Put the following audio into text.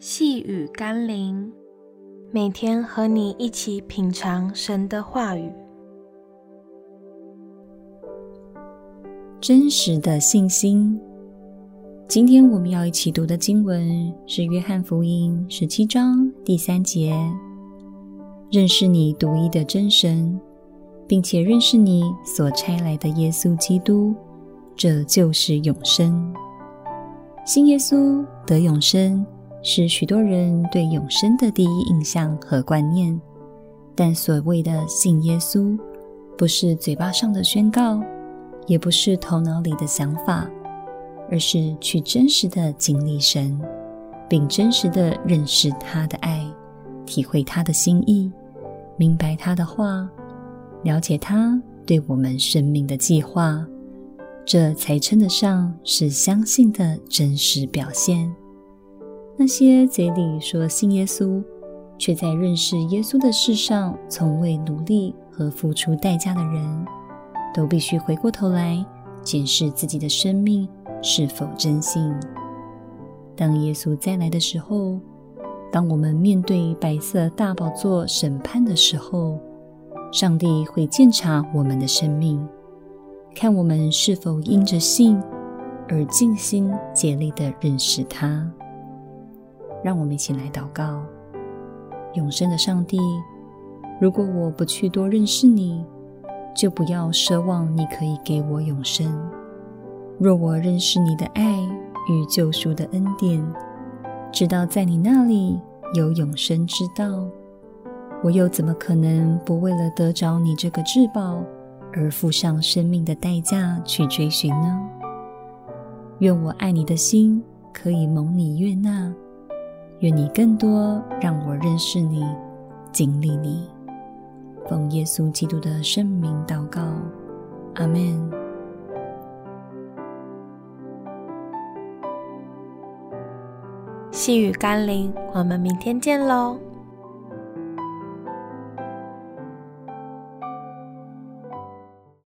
细雨甘霖，每天和你一起品尝神的话语。真实的信心。今天我们要一起读的经文是《约翰福音》十七章第三节：“认识你独一的真神，并且认识你所差来的耶稣基督，这就是永生。信耶稣得永生。”是许多人对永生的第一印象和观念，但所谓的信耶稣，不是嘴巴上的宣告，也不是头脑里的想法，而是去真实的经历神，并真实的认识他的爱，体会他的心意，明白他的话，了解他对我们生命的计划，这才称得上是相信的真实表现。那些嘴里说信耶稣，却在认识耶稣的事上从未努力和付出代价的人，都必须回过头来检视自己的生命是否真信。当耶稣再来的时候，当我们面对白色大宝座审判的时候，上帝会鉴察我们的生命，看我们是否因着信而尽心竭力地认识他。让我们一起来祷告：永生的上帝，如果我不去多认识你，就不要奢望你可以给我永生。若我认识你的爱与救赎的恩典，知道在你那里有永生之道，我又怎么可能不为了得着你这个至宝而付上生命的代价去追寻呢？愿我爱你的心可以蒙你悦纳。愿你更多让我认识你、经历你，奉耶稣基督的圣名祷告，阿门。细雨甘霖，我们明天见喽。